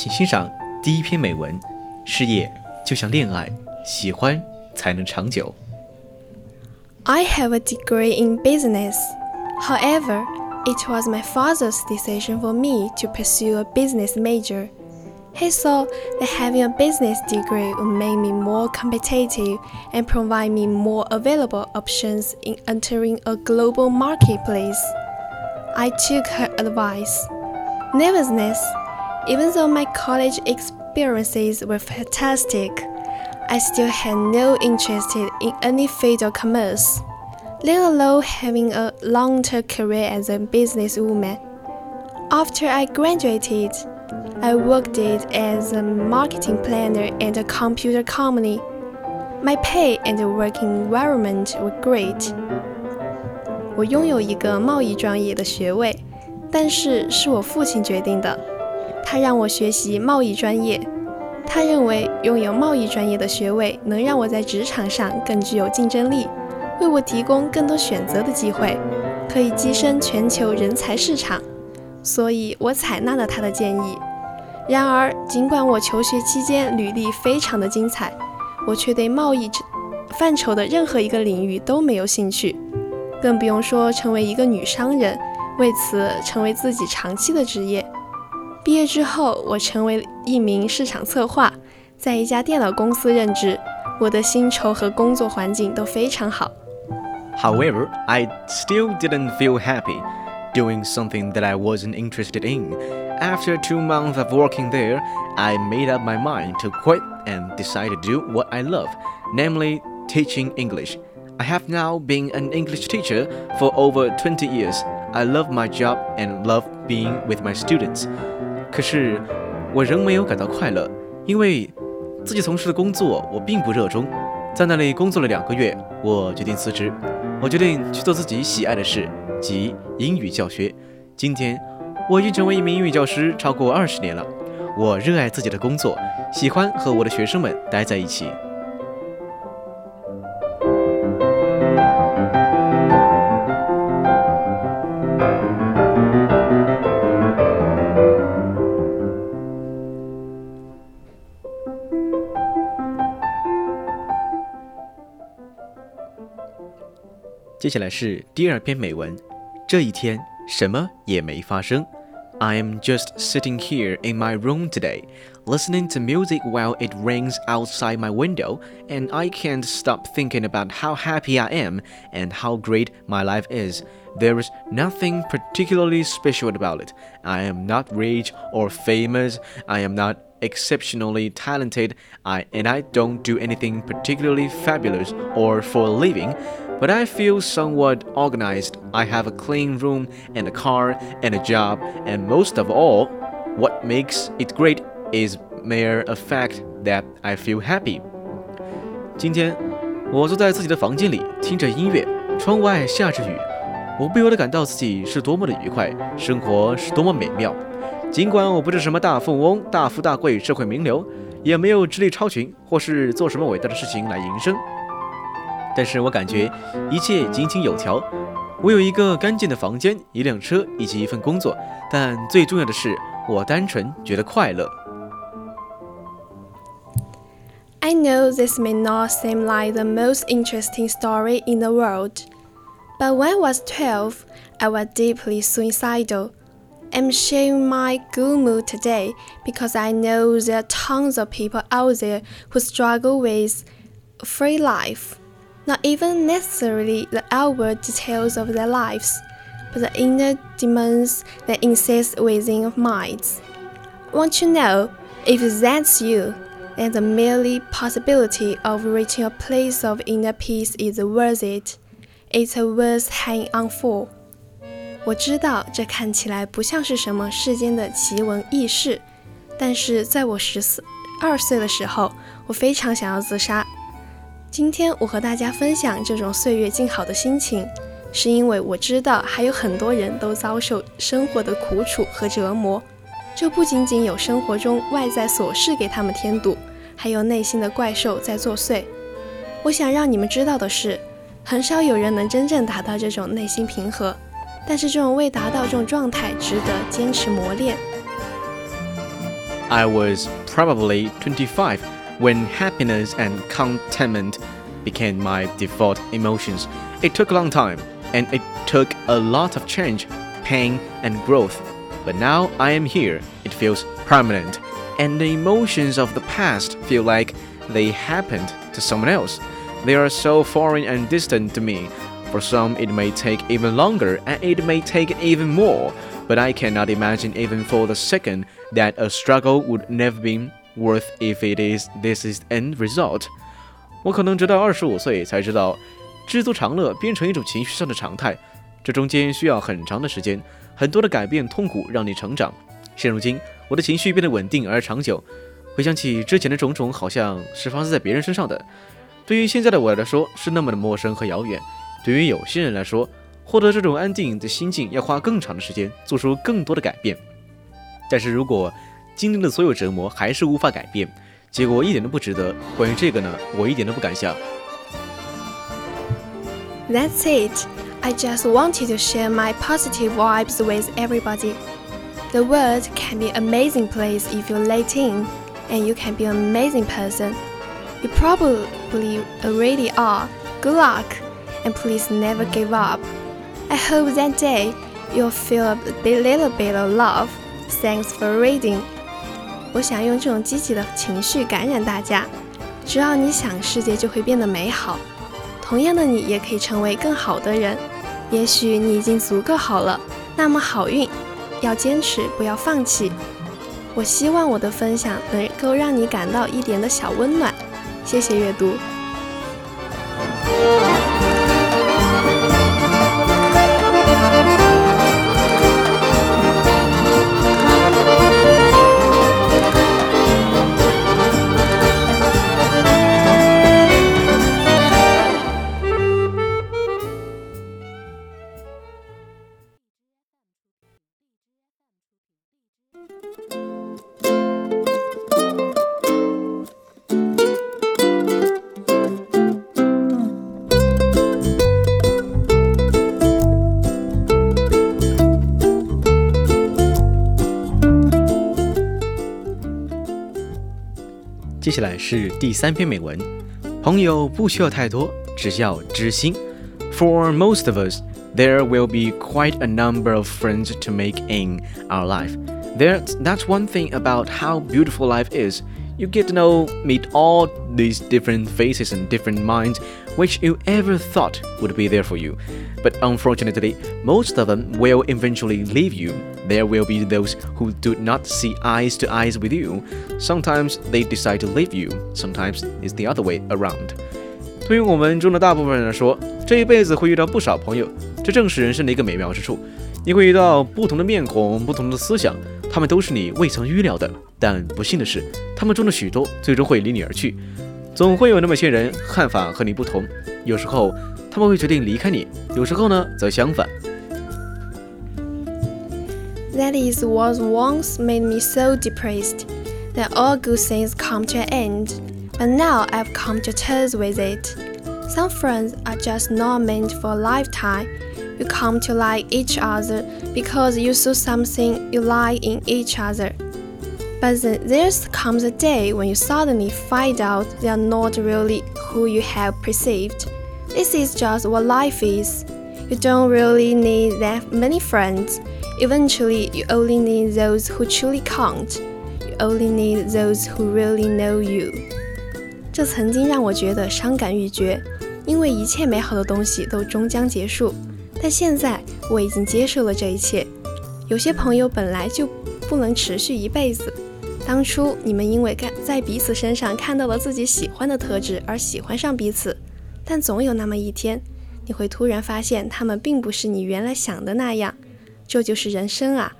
请欣赏第一篇美文：事业就像恋爱，喜欢才能长久。 I have a degree in business. However, it was my father's decision for me to pursue a business major. He saw that having a business degree would make me more competitive and provide me more available options in entering a global marketplace. I took her advice. Nevertheless, even though my college experiences were fantastic, I still had no interest in any field of commerce, let alone having a long term career as a businesswoman. After I graduated, I worked as a marketing planner at a computer company. My pay and working environment were great. 我拥有一个贸易专业的学位，但是是我父亲决定的。 他让我学习贸易专业，他认为拥有贸易专业的学位能让我在职场上更具有竞争力，为我提供更多选择的机会，可以跻身全球人才市场。所以我采纳了他的建议。然而，尽管我求学期间履历非常的精彩，我却对贸易范畴的任何一个领域都没有兴趣，更不用说成为一个女商人，为此成为自己长期的职业。毕业之后，我成为一名市场策划，在一家电脑公司任职。我的薪酬和工作环境都非常好。 However, I still didn't feel happy doing something that I wasn't interested in. After two months of working there, I made up my mind to quit and decide to do what I love, namely teaching English. I have now been an English teacher for over 20 years. I love my job and love being with my students. 可是，我仍没有感到快乐，因为自己从事的工作我并不热衷。在那里工作了两个月，我决定辞职。我决定去做自己喜爱的事，即英语教学。今天，我已经成为一名英语教师超过二十年了。我热爱自己的工作，喜欢和我的学生们待在一起。接下来是第二篇美文。这一天什么也没发生。I am just sitting here in my room today, listening to music while it rains outside my window, and I can't stop thinking about how happy I am and how great my life is. There is nothing particularly special about it. I am not rich or famous. I am not exceptionally talented. I and I don't do anything particularly fabulous or for a living But I feel somewhat organized. I have a clean room and a car and a job, and most of all, what makes it great is mere a fact that I feel happy. 今天，我坐在自己的房间里，听着音乐，窗外下着雨，我不由得感到自己是多么的愉快，生活是多么美妙。尽管我不是什么大富翁、大富大贵、社会名流，也没有智力超群，或是做什么伟大的事情来营生。但是我感觉一切井井有条。我有一个干净的房间、一辆车以及一份工作，但最重要的是，我单纯觉得快乐。 I know this may not seem like the most interesting story in the world, but when I was 12, I was deeply suicidal. I'm sharing my good mood today because I know there are tons of people out there who struggle with free life. not even necessarily the outward details of their lives, but the inner demons that insist within of minds. Want to know if that's you? Then the merely possibility of reaching a place of inner peace is worth it. It's worth hanging on for. 我知道这看起来不像是什么世间的奇闻异事，但是在我十四二岁的时候，我非常想要自杀。 今天我和大家分享这种岁月静好的心情，是因为我知道还有很多人都遭受生活的苦楚和折磨。这不仅仅有生活中外在琐事给他们添堵，还有内心的怪兽在作祟。我想让你们知道的是，很少有人能真正达到这种内心平和。但是这种未达到这种状态，值得坚持磨练。I was probably twenty five. When happiness and contentment became my default emotions. It took a long time, and it took a lot of change, pain, and growth. But now I am here. It feels permanent, and the emotions of the past feel like they happened to someone else. They are so foreign and distant to me for some, it may take even longer and it may take even more, but I cannot imagine even for the second that a struggle would never be worth if it is this is end result. 我可能直到二十五岁才知道，知足常乐变成一种情绪上的常态，这中间需要很长的时间，很多的改变、痛苦让你成长。现如今，我的情绪变得稳定而长久。回想起之前的种种，好像是发生在别人身上的，对于现在的我来说，是那么的陌生和遥远。对于有些人来说，获得这种安定的心境要花更长的时间，做出更多的改变。但是如果经历了所有折磨还是无法改变，结果一点都不值得。关于这个呢，我一点都不敢想。That's it. I just wanted to share my positive vibes with everybody. The world can be an amazing place if you let in, and you can be an amazing person. You probably already are. Good luck and please never give up. I hope that day you'll feel a little bit of love. Thanks for reading. 我想用这种积极的情绪感染大家。只要你想，世界就会变得美好。同样的，你也可以成为更好的人。也许你已经足够好了，那么好运，要坚持，不要放弃。我希望我的分享能够让你感到一点的小温暖。谢谢阅读。接下来是第三篇美文。朋友不需要太多，只需要知心。For most of us, there will be quite a number of friends to make in our life. That's, that's one thing about how beautiful life is. You get to know, meet all these different faces and different minds which you ever thought would be there for you. But unfortunately, most of them will eventually leave you. There will be those who do not see eyes to eyes with you. Sometimes they decide to leave you, sometimes it's the other way around. 对于我们中的大部分人来说，这一辈子会遇到不少朋友，这正是人生的一个美妙之处。你会遇到不同的面孔、不同的思想，他们都是你未曾预料的。但不幸的是，他们中的许多最终会离你而去。 总会有那么些人看法和你不同，有时候他们会决定离开你，有时候呢则相反。That is what once made me so depressed that all good things come to an end. But now I've come to terms with it. Some friends are just not meant for a lifetime. You come to like each other because you saw something you like in each other. But then there comes a day when you suddenly find out they are not really who you have perceived. This is just what life is. You don't really need that many friends. Eventually, you only need those who truly count. You only need those who really know you. 这曾经让我觉得伤感欲绝， 因为一切美好的东西都终将结束。但现在我已经接受了这一切。有些朋友本来就不能持续一辈子。 当初你们因为看在彼此身上看到了自己喜欢的特质而喜欢上彼此，但总有那么一天，你会突然发现他们并不是你原来想的那样。这就是人生啊！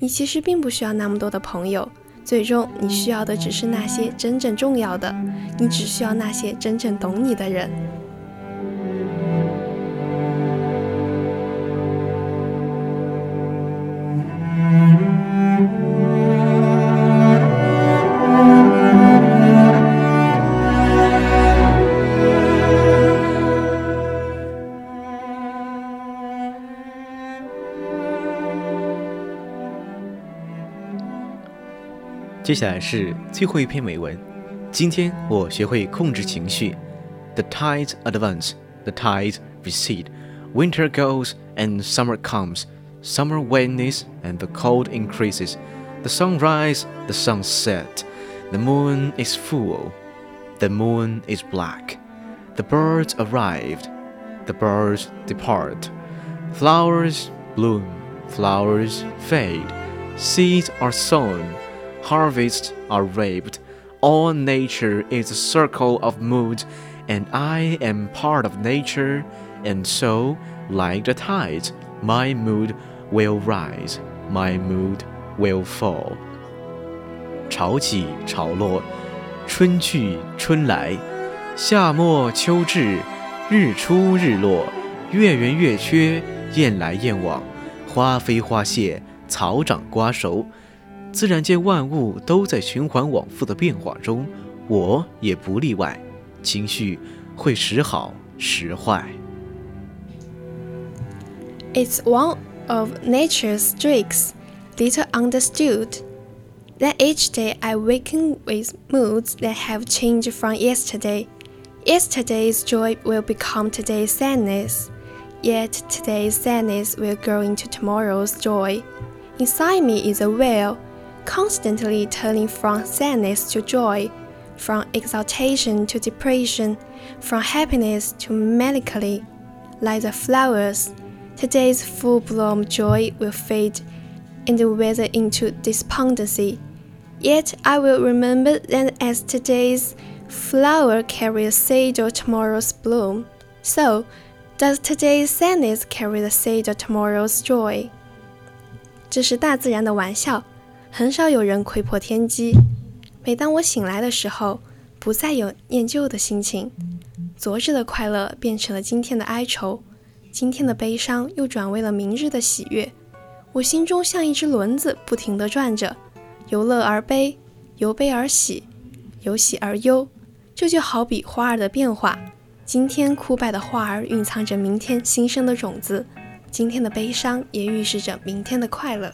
你其实并不需要那么多的朋友，最终你需要的只是那些真正重要的，你只需要那些真正懂你的人。接下来是最后一篇美文。今天我学会控制情绪。The tides advance, the tides recede. Winter goes and summer comes. Summer wanes and the cold increases. The sun rises, the sun sets. The moon is full. The moon is black. The birds arrived. The birds depart. Flowers bloom. Flowers fade. Seeds are sown harvests are reaped. All nature is a circle of moods, and I am part of nature, and so, like the tides, my mood will rise, my mood will fall. 潮起潮落，春去春来，夏末秋至，日出日落，月圆月缺，雁来雁往，花飞花谢，草长瓜熟。 自然界万物都在循环往复的变化中，我也不例外。情绪会时好时坏。It's one of nature's tricks, little understood, that each day I waken with moods that have changed from yesterday. Yesterday's joy will become today's sadness, yet today's sadness will grow into tomorrow's joy. Inside me is a whale constantly turning from sadness to joy, from exaltation to depression, from happiness to melancholy. Like the flowers, today's full bloom joy will fade and wither into despondency. Yet I will remember that as today's flower carries the seed of tomorrow's bloom, so does today's sadness carry the seed of tomorrow's joy. 这是大自然的玩笑。 很少有人窥破天机。每当我醒来的时候，不再有念旧的心情，昨日的快乐变成了今天的哀愁，今天的悲伤又转为了明日的喜悦。我心中像一只轮子，不停地转着，由乐而悲，由悲而喜，由喜而忧。这就好比花儿的变化，今天枯败的花儿蕴藏着明天新生的种子，今天的悲伤也预示着明天的快乐。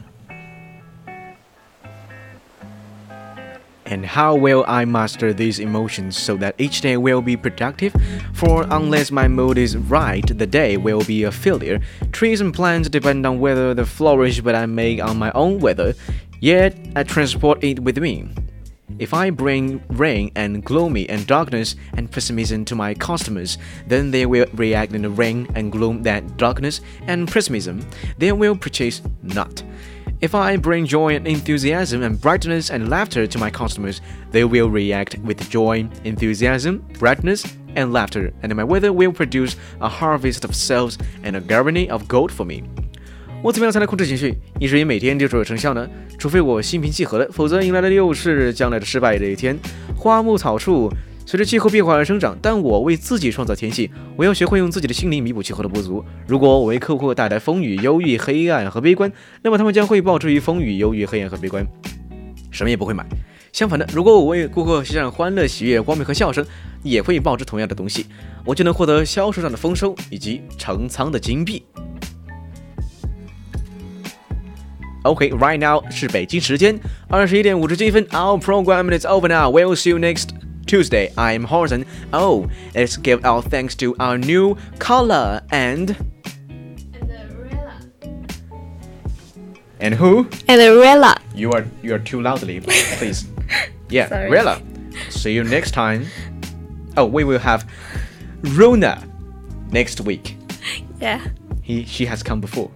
And how will I master these emotions so that each day will be productive? For unless my mood is right, the day will be a failure. Trees and plants depend on whether the flourish, but I make on my own weather. Yet I transport it with me. If I bring rain and gloomy and darkness and pessimism to my customers, then they will react in the rain and gloom that darkness and pessimism. They will purchase not. If I bring joy and enthusiasm and brightness and laughter to my customers, they will react with joy, enthusiasm, brightness, and laughter, and my weather will produce a harvest of sales and a garnering of gold for me. 我怎么样才能控制情绪，以至于每天就卓有成效呢？除非我心平气和的，否则迎来的又是将来的失败的一天。花木草树 随着气候变化而生长，但我为自己创造天气。我要学会用自己的心灵弥补气候的不足。如果我为客户带来风雨、忧郁、黑暗和悲观，那么他们将会报之于风雨、忧郁、黑暗和悲观，什么也不会买。相反的，如果我为顾客献上欢乐、喜悦、光明和笑声，也会报之同样的东西，我就能获得销售上的丰收以及成仓的金币。OK，right now 是北京时间二十一点五十七分。Our program is over now. We'll see you next. Tuesday. I'm Horizon. Oh, let's give our thanks to our new caller and. And who? And Rella. You are you are too loudly, please. Yeah, Sorry. Rella. See you next time. Oh, we will have Rona next week. Yeah. He she has come before.